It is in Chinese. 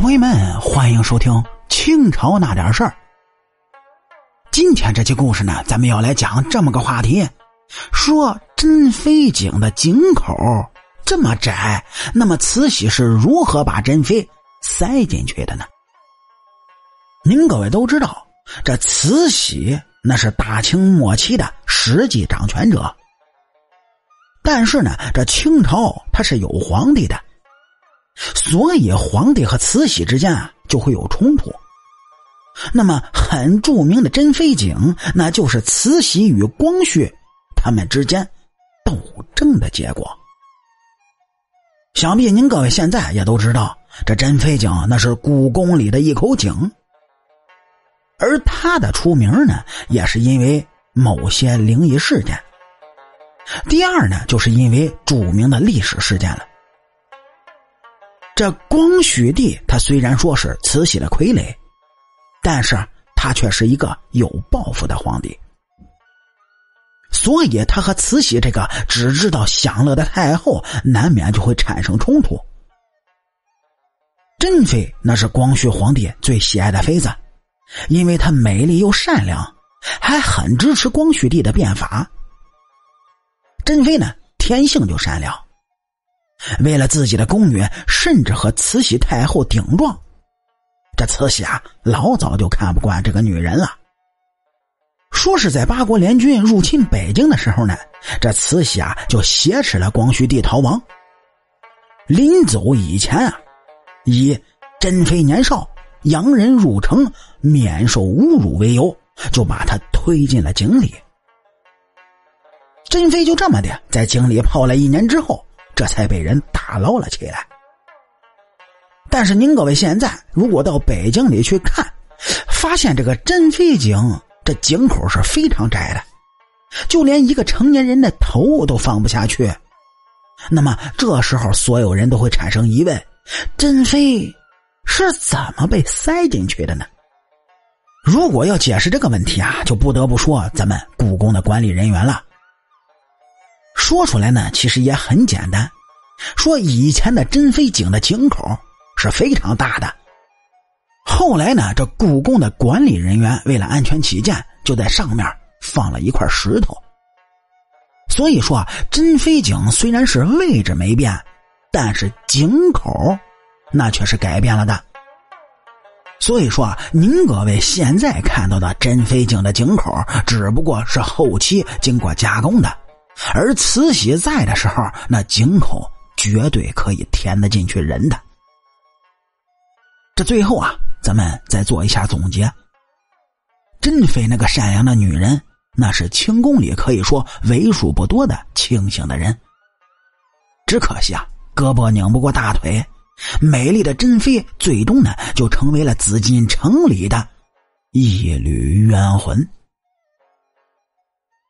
朋友们，欢迎收听清朝那点事儿。今天这期故事呢，咱们要来讲这么个话题：说珍妃井的井口这么窄，那么慈禧是如何把珍妃塞进去的呢？您各位都知道，这慈禧那是大清末期的实际掌权者，但是呢，这清朝它是有皇帝的。所以，皇帝和慈禧之间啊就会有冲突。那么，很著名的珍妃井，那就是慈禧与光绪他们之间斗争的结果。想必您各位现在也都知道，这珍妃井那是故宫里的一口井，而它的出名呢，也是因为某些灵异事件。第二呢，就是因为著名的历史事件了。这光绪帝他虽然说是慈禧的傀儡，但是他却是一个有抱负的皇帝，所以他和慈禧这个只知道享乐的太后难免就会产生冲突。珍妃那是光绪皇帝最喜爱的妃子，因为她美丽又善良，还很支持光绪帝的变法。珍妃呢，天性就善良。为了自己的宫女，甚至和慈禧太后顶撞。这慈禧啊，老早就看不惯这个女人了。说是在八国联军入侵北京的时候呢，这慈禧啊就挟持了光绪帝逃亡。临走以前啊，以珍妃年少，洋人入城，免受侮辱为由，就把她推进了井里。珍妃就这么的在井里泡了一年之后。这才被人打捞了起来。但是您各位现在如果到北京里去看，发现这个珍妃井这井口是非常窄的，就连一个成年人的头都放不下去。那么这时候所有人都会产生疑问：珍妃是怎么被塞进去的呢？如果要解释这个问题啊，就不得不说咱们故宫的管理人员了。说出来呢，其实也很简单。说以前的珍妃井的井口是非常大的，后来呢，这故宫的管理人员为了安全起见，就在上面放了一块石头。所以说，珍妃井虽然是位置没变，但是井口那却是改变了的。所以说，您各位现在看到的珍妃井的井口，只不过是后期经过加工的。而慈禧在的时候，那井口绝对可以填得进去人的。这最后啊，咱们再做一下总结。珍妃那个善良的女人，那是清宫里可以说为数不多的清醒的人。只可惜啊，胳膊拧不过大腿，美丽的珍妃最终呢，就成为了紫禁城里的一缕冤魂。